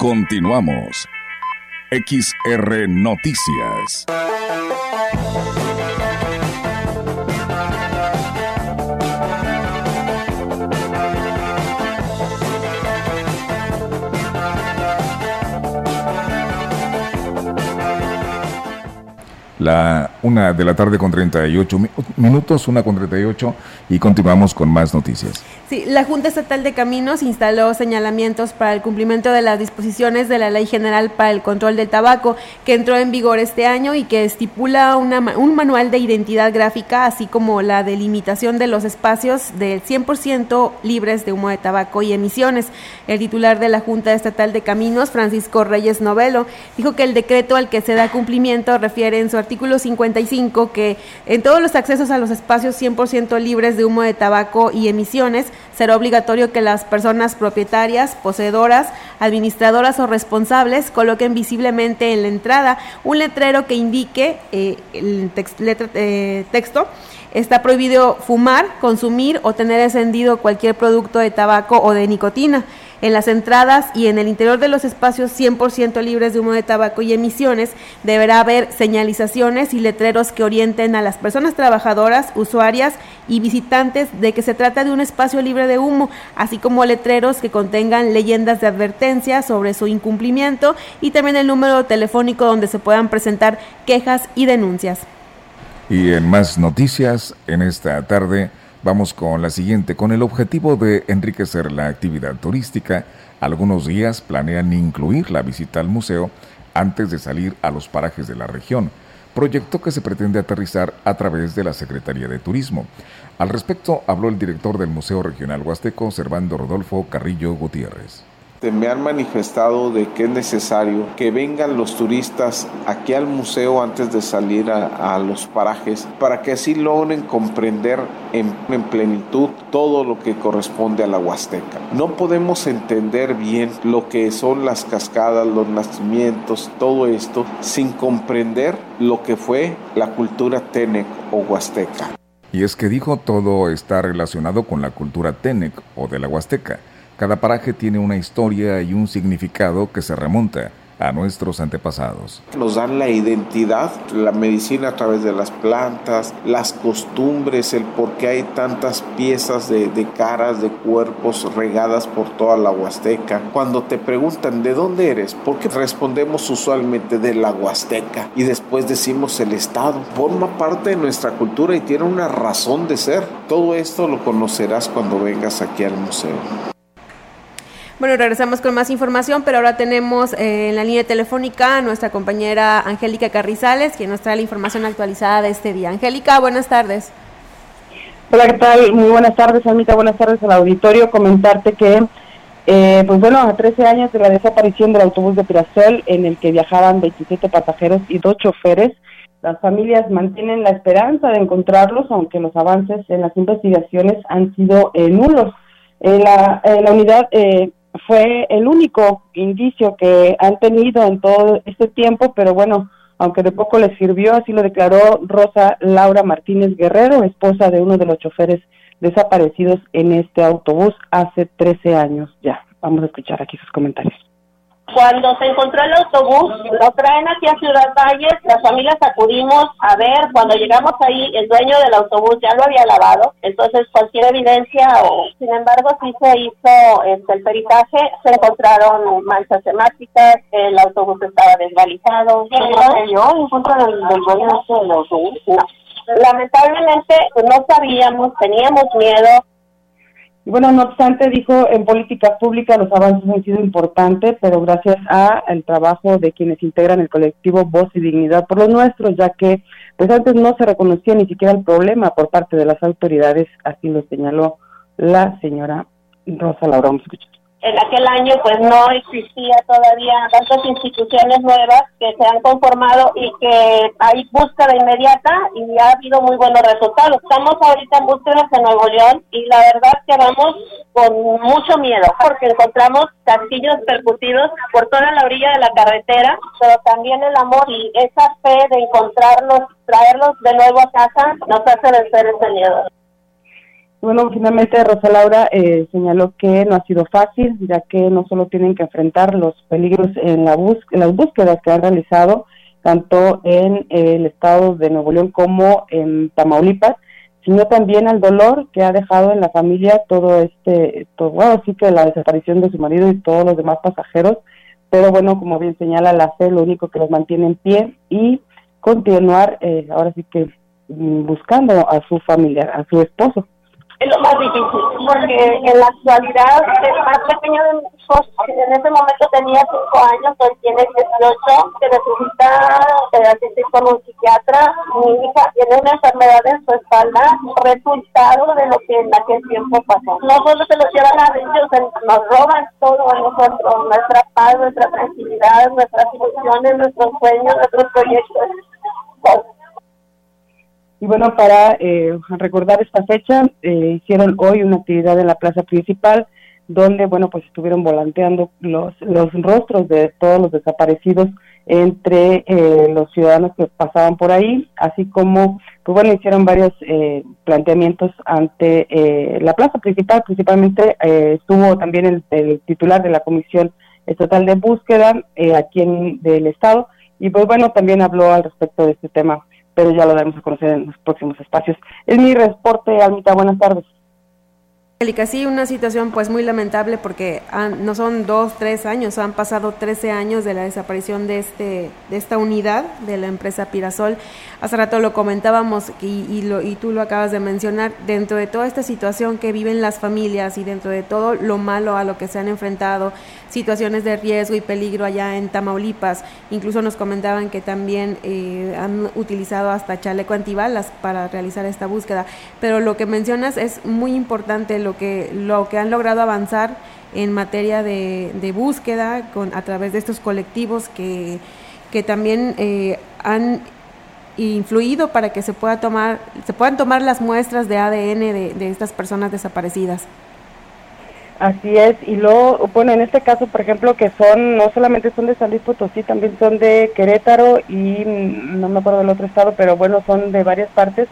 Continuamos. XR Noticias. La una de la tarde con 38 minutos, una con 38 y continuamos con más noticias. Sí, la Junta Estatal de Caminos instaló señalamientos para el cumplimiento de las disposiciones de la Ley General para el Control del Tabaco, que entró en vigor este año y que estipula una, un manual de identidad gráfica, así como la delimitación de los espacios del 100% libres de humo de tabaco y emisiones. El titular de la Junta Estatal de Caminos, Francisco Reyes Novelo, dijo que el decreto al que se da cumplimiento refiere en su artículo 55 que en todos los accesos a los espacios 100% libres de humo de tabaco y emisiones, será obligatorio que las personas propietarias, poseedoras, administradoras o responsables coloquen visiblemente en la entrada un letrero que indique eh, el eh, texto Está prohibido fumar, consumir o tener encendido cualquier producto de tabaco o de nicotina. En las entradas y en el interior de los espacios 100% libres de humo de tabaco y emisiones deberá haber señalizaciones y letreros que orienten a las personas trabajadoras, usuarias y visitantes de que se trata de un espacio libre de humo, así como letreros que contengan leyendas de advertencia sobre su incumplimiento y también el número telefónico donde se puedan presentar quejas y denuncias. Y en más noticias, en esta tarde vamos con la siguiente. Con el objetivo de enriquecer la actividad turística, algunos días planean incluir la visita al museo antes de salir a los parajes de la región, proyecto que se pretende aterrizar a través de la Secretaría de Turismo. Al respecto habló el director del Museo Regional Huasteco, Servando Rodolfo Carrillo Gutiérrez me han manifestado de que es necesario que vengan los turistas aquí al museo antes de salir a, los parajes para que así logren comprender en, en, plenitud todo lo que corresponde a la Huasteca. No podemos entender bien lo que son las cascadas, los nacimientos, todo esto sin comprender lo que fue la cultura Tenec o Huasteca. Y es que dijo todo está relacionado con la cultura Tenec o de la Huasteca cada paraje tiene una historia y un significado que se remonta a nuestros antepasados. Nos dan la identidad, la medicina a través de las plantas, las costumbres, el por qué hay tantas piezas de, caras, de cuerpos regadas por toda la Huasteca. Cuando te preguntan de dónde eres, ¿por qué respondemos usualmente de la Huasteca y después decimos el Estado? Forma parte de nuestra cultura y tiene una razón de ser. Todo esto lo conocerás cuando vengas aquí al museo. Bueno, regresamos con más información, pero ahora tenemos eh, en la línea telefónica a nuestra compañera Angélica Carrizales, quien nos trae la información actualizada de este día. Angélica, buenas tardes. Hola, ¿qué tal? Muy buenas tardes, Anita. Buenas tardes al auditorio. Comentarte que, eh, pues bueno, a 13 años de la desaparición del autobús de Pirasol, en el que viajaban 27 pasajeros y dos choferes, las familias mantienen la esperanza de encontrarlos, aunque los avances en las investigaciones han sido eh, nulos. la, la unidad fue el único indicio que han tenido en todo este tiempo, pero bueno, aunque de poco les sirvió, así lo declaró Rosa Laura Martínez Guerrero, esposa de uno de los choferes desaparecidos en este autobús hace 13 años ya. Vamos a escuchar aquí sus comentarios. Cuando se encontró el autobús, lo traen aquí a Ciudad Valles, las familias acudimos a ver, cuando llegamos ahí, el dueño del autobús ya lo había lavado, entonces cualquier evidencia o, sin embargo, sí se hizo este, el peritaje, se encontraron manchas temáticas, el autobús estaba desvalijado. yo en contra del, dueño del autobús? No. Lamentablemente pues, no sabíamos, teníamos miedo, bueno, no obstante, dijo, en política pública los avances han sido importantes, pero gracias al trabajo de quienes integran el colectivo Voz y Dignidad por los nuestros, ya que pues antes no se reconocía ni siquiera el problema por parte de las autoridades, así lo señaló la señora Rosa Laura. Vamos a escuchar en aquel año pues no existía todavía tantas instituciones nuevas que se han conformado y que hay búsqueda inmediata y ha habido muy buenos resultados. Estamos ahorita en búsquedas en Nuevo León y la verdad que vamos con mucho miedo porque encontramos castillos percutidos por toda la orilla de la carretera, pero también el amor y esa fe de encontrarlos, traerlos de nuevo a casa nos hace vencer ese miedo. Bueno, finalmente Rosa Laura eh, señaló que no ha sido fácil, ya que no solo tienen que enfrentar los peligros en, la bus en las búsquedas que han realizado, tanto en el estado de Nuevo León como en Tamaulipas, sino también al dolor que ha dejado en la familia todo este, todo, bueno, sí que la desaparición de su marido y todos los demás pasajeros, pero bueno, como bien señala la fe, lo único que los mantiene en pie y continuar, eh, ahora sí que mm, buscando a su familia, a su esposo es lo más difícil, porque en la actualidad el más pequeño de mis hijos en ese momento tenía 5 años, hoy tiene 18, que necesita asistir con un psiquiatra. Mi hija tiene una enfermedad en su espalda, resultado de lo que en aquel tiempo pasó. No solo se los llevan a ellos, nos roban todo a nosotros, nuestra paz, nuestra tranquilidad, nuestras ilusiones, nuestros sueños, nuestros proyectos. Y bueno, para eh, recordar esta fecha, eh, hicieron hoy una actividad en la plaza principal donde, bueno, pues estuvieron volanteando los, los rostros de todos los desaparecidos entre eh, los ciudadanos que pasaban por ahí, así como, pues bueno, hicieron varios planteamientos ante la plaza principal, principalmente estuvo también el, el, titular de la Comisión Estatal de Búsqueda aquí en del Estado, y pues bueno, también habló al respecto de este tema pero ya lo daremos a conocer en los próximos espacios. Es mi reporte, Almita, buenas tardes. Angélica, sí, una situación pues muy lamentable porque no son dos, tres años, han pasado 13 años de la desaparición de, este, de esta unidad de la empresa Pirasol. Hace rato lo comentábamos y, y, lo, y tú lo acabas de mencionar, dentro de toda esta situación que viven las familias y dentro de todo lo malo a lo que se han enfrentado, situaciones de riesgo y peligro allá en Tamaulipas, incluso nos comentaban que también eh, han utilizado hasta chaleco antibalas para realizar esta búsqueda, pero lo que mencionas es muy importante, lo que, lo que han logrado avanzar en materia de, búsqueda con, a través de estos colectivos que, que también eh, han influido para que se pueda tomar se puedan tomar las muestras de ADN de, de estas personas desaparecidas. Así es, y luego, bueno, en este caso, por ejemplo, que son, no solamente son de San Luis Potosí, también son de Querétaro y mm, no me acuerdo del otro estado, pero bueno, son de varias partes.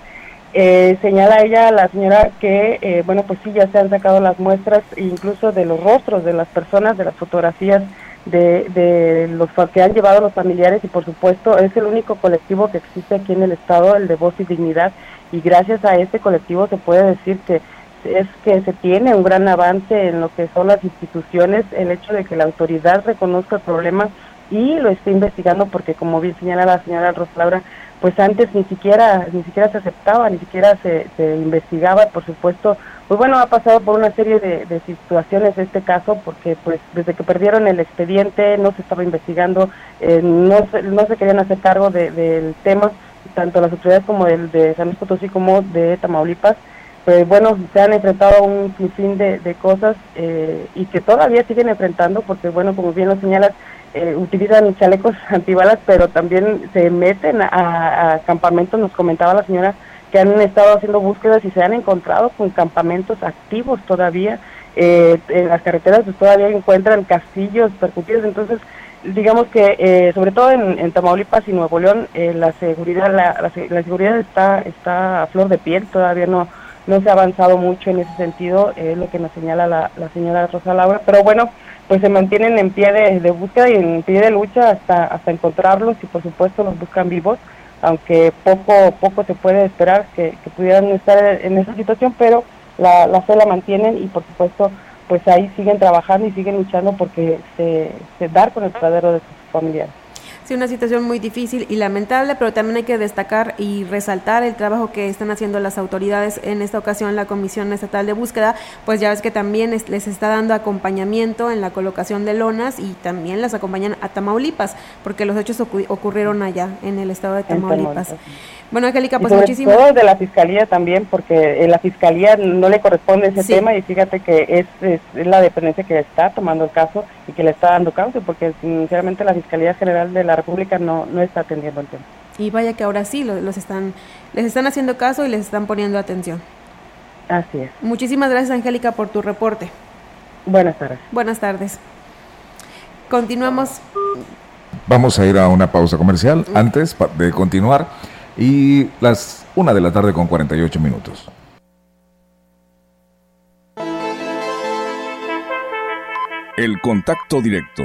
Eh, señala ella, la señora, que, eh, bueno, pues sí, ya se han sacado las muestras incluso de los rostros de las personas, de las fotografías de, de los que han llevado los familiares y por supuesto es el único colectivo que existe aquí en el estado, el de Voz y Dignidad, y gracias a este colectivo se puede decir que es que se tiene un gran avance en lo que son las instituciones, el hecho de que la autoridad reconozca el problema y lo esté investigando porque como bien señala la señora Roslaura, pues antes ni siquiera ni siquiera se aceptaba, ni siquiera se, se investigaba, por supuesto, pues bueno, ha pasado por una serie de, de, situaciones este caso, porque pues desde que perdieron el expediente no se estaba investigando, eh, no, se, no se querían hacer cargo de, del tema, tanto las autoridades como el de San Luis Potosí como de Tamaulipas, pues bueno, se han enfrentado a un sinfín de, de cosas eh, y que todavía siguen enfrentando, porque bueno, como bien lo señalas, eh, utilizan chalecos [laughs] antibalas, pero también se meten a, a, campamentos, nos comentaba la señora, que han estado haciendo búsquedas y se han encontrado con campamentos activos todavía. Eh, en las carreteras pues, todavía encuentran castillos percutidos, entonces digamos que eh, sobre todo en, Tamaulipas y Nuevo León eh, la seguridad la, la, seguridad está está a flor de piel, todavía no no se ha avanzado mucho en ese sentido, es lo que nos señala la, señora Rosa Laura, pero bueno, pues se mantienen en pie de, búsqueda y en pie de lucha hasta, hasta encontrarlos y por supuesto los buscan vivos, aunque poco, poco se puede esperar que, que pudieran estar en esa situación, pero la, la fe la mantienen y por supuesto pues ahí siguen trabajando y siguen luchando porque se, se dar con el paradero de sus familiares. Sí, una situación muy difícil y lamentable, pero también hay que destacar y resaltar el trabajo que están haciendo las autoridades en esta ocasión, la Comisión Estatal de Búsqueda, pues ya ves que también es, les está dando acompañamiento en la colocación de lonas y también las acompañan a Tamaulipas, porque los hechos ocu ocurrieron allá, en el estado de Tamaulipas. Bueno, Angélica, pues muchísimas todo de la fiscalía también, porque la fiscalía no le corresponde ese sí. tema y fíjate que es, es, es, la dependencia que está tomando el caso y que le está dando causa, porque sinceramente la Fiscalía General de la República no, no está atendiendo el tema. Y vaya que ahora sí los, los están, les están haciendo caso y les están poniendo atención. Así es. Muchísimas gracias, Angélica, por tu reporte. Buenas tardes. Buenas tardes. Continuamos. Vamos a ir a una pausa comercial antes de continuar y las una de la tarde con 48 minutos. El contacto directo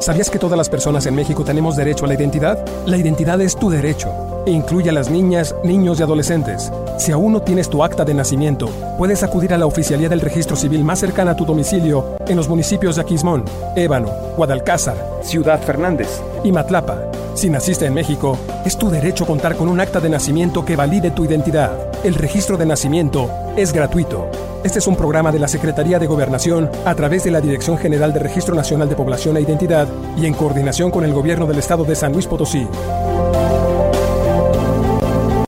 ¿Sabías que todas las personas en México tenemos derecho a la identidad? La identidad es tu derecho incluye a las niñas, niños y adolescentes. Si aún no tienes tu acta de nacimiento, puedes acudir a la oficialía del registro civil más cercana a tu domicilio en los municipios de Aquismón, Ébano, Guadalcázar, Ciudad Fernández y Matlapa. Si naciste en México, es tu derecho contar con un acta de nacimiento que valide tu identidad. El registro de nacimiento es gratuito. Este es un programa de la Secretaría de Gobernación a través de la Dirección General de Registro Nacional de Población e Identidad y en coordinación con el Gobierno del Estado de San Luis Potosí.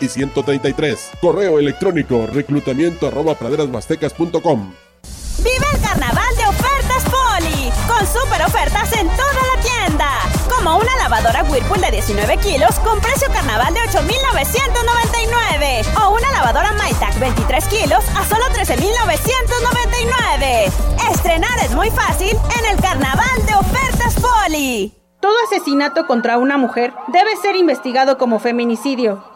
y 133. Correo electrónico reclutamiento arroba praderasmastecas.com. Vive el carnaval de ofertas Poli, con super ofertas en toda la tienda. Como una lavadora Whirlpool de 19 kilos con precio carnaval de 8,999. O una lavadora MyTac 23 kilos a solo 13,999. Estrenar es muy fácil en el carnaval de ofertas Poli. Todo asesinato contra una mujer debe ser investigado como feminicidio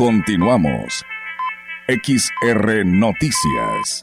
Continuamos. XR Noticias.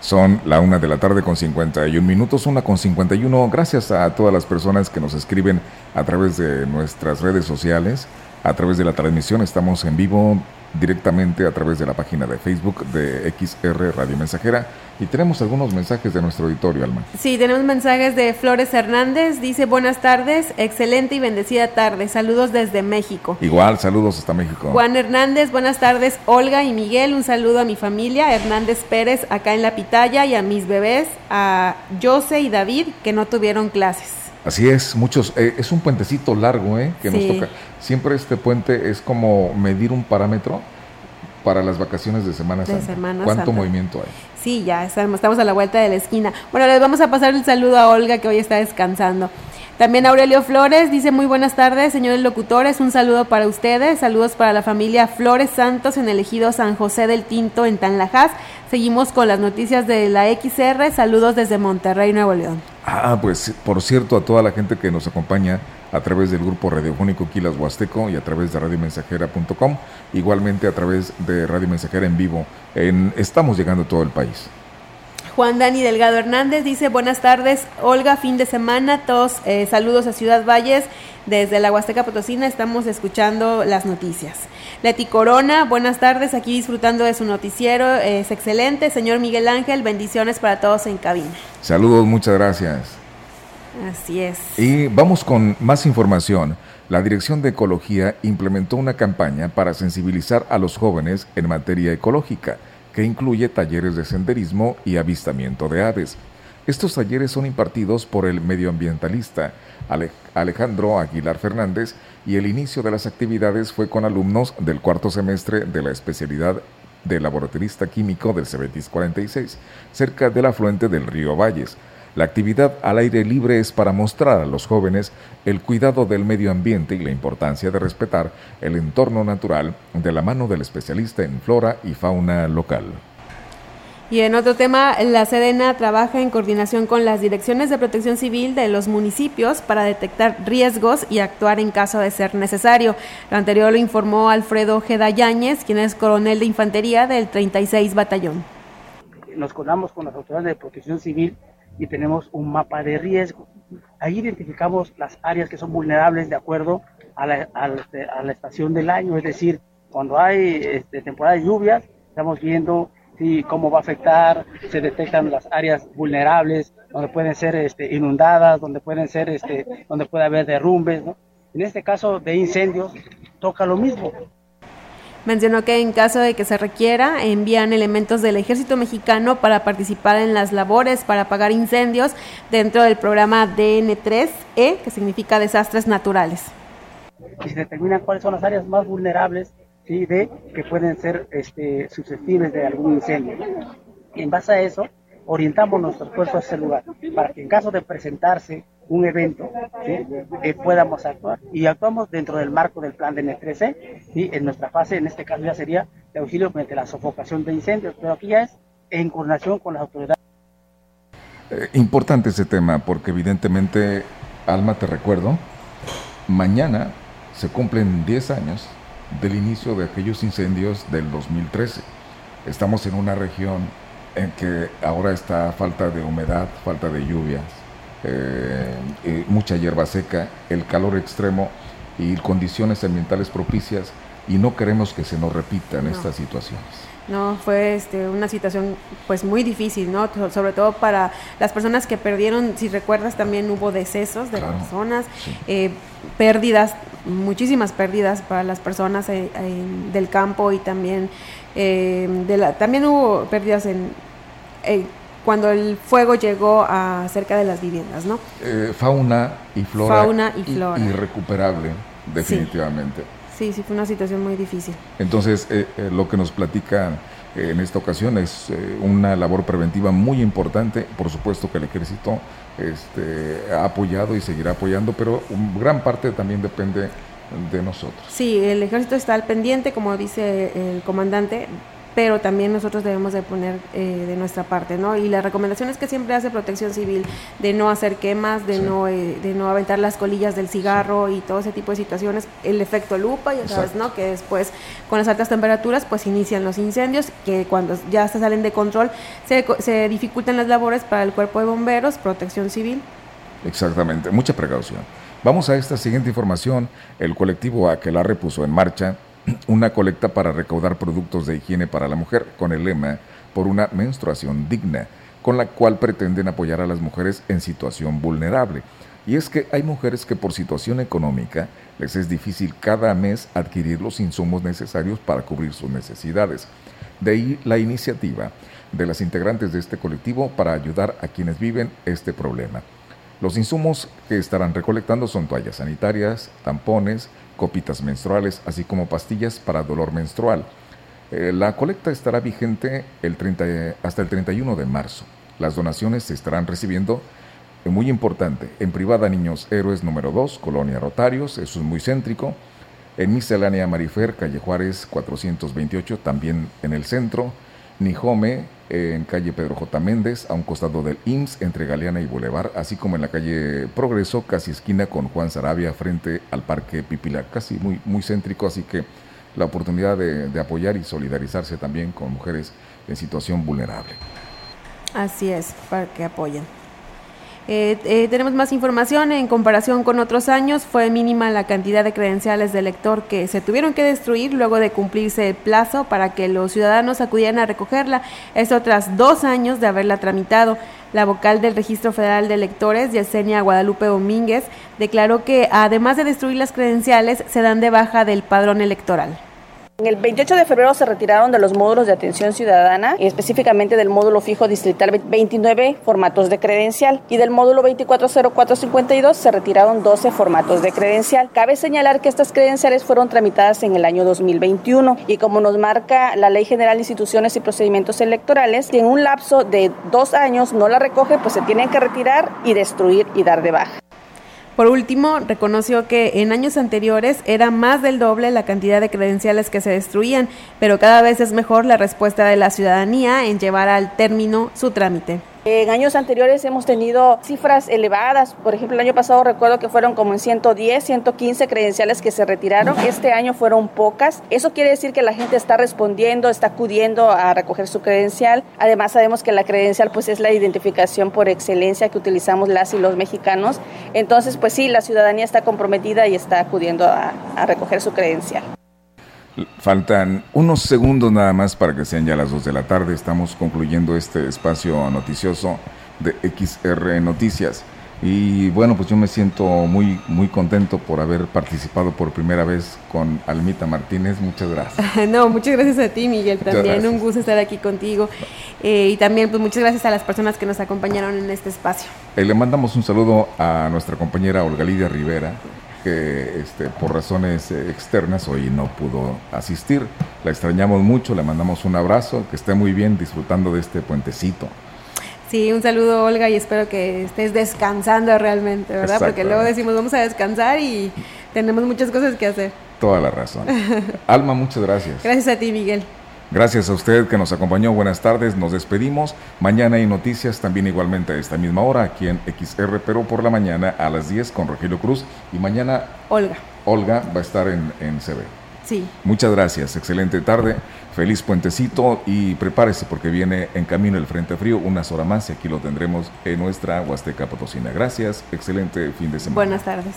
Son la una de la tarde con 51 minutos, una con 51. Gracias a todas las personas que nos escriben a través de nuestras redes sociales, a través de la transmisión. Estamos en vivo directamente a través de la página de Facebook de XR Radio Mensajera. Y tenemos algunos mensajes de nuestro auditorio, Alma. Sí, tenemos mensajes de Flores Hernández. Dice, buenas tardes, excelente y bendecida tarde. Saludos desde México. Igual, saludos hasta México. Juan Hernández, buenas tardes. Olga y Miguel, un saludo a mi familia. Hernández Pérez, acá en La Pitaya, y a mis bebés, a Jose y David, que no tuvieron clases. Así es, muchos, eh, es un puentecito largo, ¿eh? Que nos toca. Siempre este puente es como medir un parámetro para las vacaciones de Semana De Santa. Semana ¿Cuánto Santa. movimiento hay? Sí, ya estamos, estamos a la vuelta de la esquina. Bueno, les vamos a pasar el saludo a Olga que hoy está descansando. También Aurelio Flores dice muy buenas tardes, señores locutores, un saludo para ustedes, saludos para la familia Flores Santos en el ejido San José del Tinto en Tanlajas. Seguimos con las noticias de la XR, saludos desde Monterrey, Nuevo León. Ah, pues por cierto, a toda la gente que nos acompaña a través del grupo radiofónico Quilas Huasteco y a través de radiomensajera.com, igualmente a través de Radio Mensajera en vivo. En, estamos llegando a todo el país. Juan Dani Delgado Hernández dice buenas tardes, Olga, fin de semana, todos eh, saludos a Ciudad Valles, desde la Huasteca Potosina estamos escuchando las noticias. Leti Corona, buenas tardes, aquí disfrutando de su noticiero, es excelente, señor Miguel Ángel, bendiciones para todos en cabina. Saludos, muchas gracias. Así es. Y vamos con más información. La Dirección de Ecología implementó una campaña para sensibilizar a los jóvenes en materia ecológica, que incluye talleres de senderismo y avistamiento de aves. Estos talleres son impartidos por el medioambientalista Ale- Alejandro Aguilar Fernández y el inicio de las actividades fue con alumnos del cuarto semestre de la especialidad de laboratorista químico del Cebetis 46, cerca del afluente del río Valles. La actividad al aire libre es para mostrar a los jóvenes el cuidado del medio ambiente y la importancia de respetar el entorno natural de la mano del especialista en flora y fauna local. Y en otro tema, la Sedena trabaja en coordinación con las direcciones de protección civil de los municipios para detectar riesgos y actuar en caso de ser necesario. Lo anterior lo informó Alfredo Ojeda Yáñez, quien es coronel de infantería del 36 Batallón. nos colamos con las autoridades de protección civil y tenemos un mapa de riesgo. Ahí identificamos las áreas que son vulnerables de acuerdo a la, la estación del año, es decir, cuando hay este, temporada de lluvias, estamos viendo sí, cómo va a afectar, se detectan las áreas vulnerables, donde pueden ser este, inundadas, donde pueden ser, este, donde puede haber derrumbes. En este caso de incendios, toca lo mismo. Mencionó que en caso de que se requiera, envían elementos del ejército mexicano para participar en las labores para apagar incendios dentro del programa DN3E, que significa desastres naturales. y se determinan cuáles son las áreas más vulnerables ¿sí? de que pueden ser este, susceptibles de algún incendio. Y en base a eso, orientamos nuestros esfuerzos a ese lugar para que en caso de presentarse un evento, ¿sí? podamos actuar. Y actuamos dentro del marco del plan de N3C, ¿sí? en nuestra fase, en este caso ya sería de auxilio frente a la sofocación de incendios, pero aquí ya es en coordinación con las autoridades. Eh, importante ese tema porque evidentemente, Alma, te recuerdo, mañana se cumplen 10 años del inicio de aquellos incendios del 2013. Estamos en una región en que ahora está falta de humedad, falta de lluvias, eh, eh, mucha hierba seca, el calor extremo y condiciones ambientales propicias y no queremos que se nos repitan estas situaciones. No, fue este, una situación pues muy difícil, ¿no? Sobre todo para las personas que perdieron, si recuerdas también hubo decesos de personas, eh, pérdidas, muchísimas pérdidas para las personas eh, del campo y también eh, de la, también hubo pérdidas en cuando el fuego llegó a cerca de las viviendas, ¿no? fauna y flora. Fauna y flora. Irrecuperable, definitivamente. Sí, sí, fue una situación muy difícil. Entonces, eh, eh, lo que nos platican eh, en esta ocasión es una labor preventiva muy importante. Por supuesto que el ejército este, ha apoyado y seguirá apoyando, pero gran parte también depende de nosotros. Sí, el ejército está al pendiente, como dice el comandante, pero también nosotros debemos de poner eh, de nuestra parte, ¿no? Y la recomendación es que siempre hace protección civil, de no hacer quemas, de, no, eh, de no aventar las colillas del cigarro y todo ese tipo de situaciones, el efecto lupa, ya sabes, ¿no? Que después con las altas temperaturas pues inician los incendios, que cuando ya se salen de control se, se dificultan las labores para el cuerpo de bomberos, protección civil. Exactamente, mucha precaución. Vamos a esta siguiente información. El colectivo Aquelarre puso en marcha una colecta para recaudar productos de higiene para la mujer con el lema por una menstruación digna, con la cual pretenden apoyar a las mujeres en situación vulnerable. Y es que hay mujeres que por situación económica les es difícil cada mes adquirir los insumos necesarios para cubrir sus necesidades. De ahí la iniciativa de las integrantes de este colectivo para ayudar a quienes viven este problema. Los insumos que estarán recolectando son toallas sanitarias, tampones, copitas menstruales, así como pastillas para dolor menstrual. Eh, la colecta estará vigente el 30, hasta el 31 de marzo. Las donaciones se estarán recibiendo, eh, muy importante, en privada Niños Héroes número 2, Colonia Rotarios, eso es muy céntrico. En Miscelánea Marifer, calle Juárez 428, también en el centro. Nijome, en calle Pedro J. Méndez, a un costado del IMSS, entre Galeana y Boulevard, así como en la calle Progreso, casi esquina con Juan Sarabia, frente al Parque Pipilar, casi muy, muy céntrico, así que la oportunidad de, de apoyar y solidarizarse también con mujeres en situación vulnerable. Así es, para que apoyen. Eh, eh, tenemos más información en comparación con otros años. Fue mínima la cantidad de credenciales de lector que se tuvieron que destruir luego de cumplirse el plazo para que los ciudadanos acudieran a recogerla. Esto tras dos años de haberla tramitado. La vocal del Registro Federal de Electores, Yesenia Guadalupe Domínguez, declaró que además de destruir las credenciales, se dan de baja del padrón electoral. El 28 de febrero se retiraron de los módulos de atención ciudadana, específicamente del módulo fijo distrital 29 formatos de credencial y del módulo 240452 se retiraron 12 formatos de credencial. Cabe señalar que estas credenciales fueron tramitadas en el año 2021 y como nos marca la Ley General de Instituciones y Procedimientos Electorales, si en un lapso de dos años no la recoge, pues se tienen que retirar y destruir y dar de baja. Por último, reconoció que en años anteriores era más del doble la cantidad de credenciales que se destruían, pero cada vez es mejor la respuesta de la ciudadanía en llevar al término su trámite. En años anteriores hemos tenido cifras elevadas. Por ejemplo, el año pasado recuerdo que fueron como en 110, 115 credenciales que se retiraron. Este año fueron pocas. Eso quiere decir que la gente está respondiendo, está acudiendo a recoger su credencial. Además, sabemos que la credencial pues es la identificación por excelencia que utilizamos las y los mexicanos. Entonces, pues sí, la ciudadanía está comprometida y está acudiendo a, a recoger su credencial. Faltan unos segundos nada más para que sean ya las 2 de la tarde. Estamos concluyendo este espacio noticioso de XR Noticias. Y bueno, pues yo me siento muy, muy contento por haber participado por primera vez con Almita Martínez. Muchas gracias. [laughs] No, muchas gracias a ti, Miguel. También un gusto estar aquí contigo. Eh, y también, pues muchas gracias a las personas que nos acompañaron en este espacio. Eh, le mandamos un saludo a nuestra compañera Olga Lidia Rivera, que este, por razones externas hoy no pudo asistir. La extrañamos mucho, le mandamos un abrazo, que esté muy bien disfrutando de este puentecito. Sí, un saludo Olga y espero que estés descansando realmente, ¿verdad? Porque luego decimos vamos a descansar y tenemos muchas cosas que hacer. Toda la razón. [laughs] Alma, muchas gracias. Gracias a ti, Miguel. Gracias a usted que nos acompañó. Buenas tardes, nos despedimos. Mañana hay noticias también igualmente a esta misma hora aquí en XR, pero por la mañana a las 10 con Rogelio Cruz y mañana Olga. Olga va a estar en, en CB. Sí. Muchas gracias, excelente tarde, feliz puentecito y prepárese porque viene en camino el Frente Frío unas horas más y aquí lo tendremos en nuestra Huasteca Potosina. Gracias, excelente fin de semana. Buenas tardes.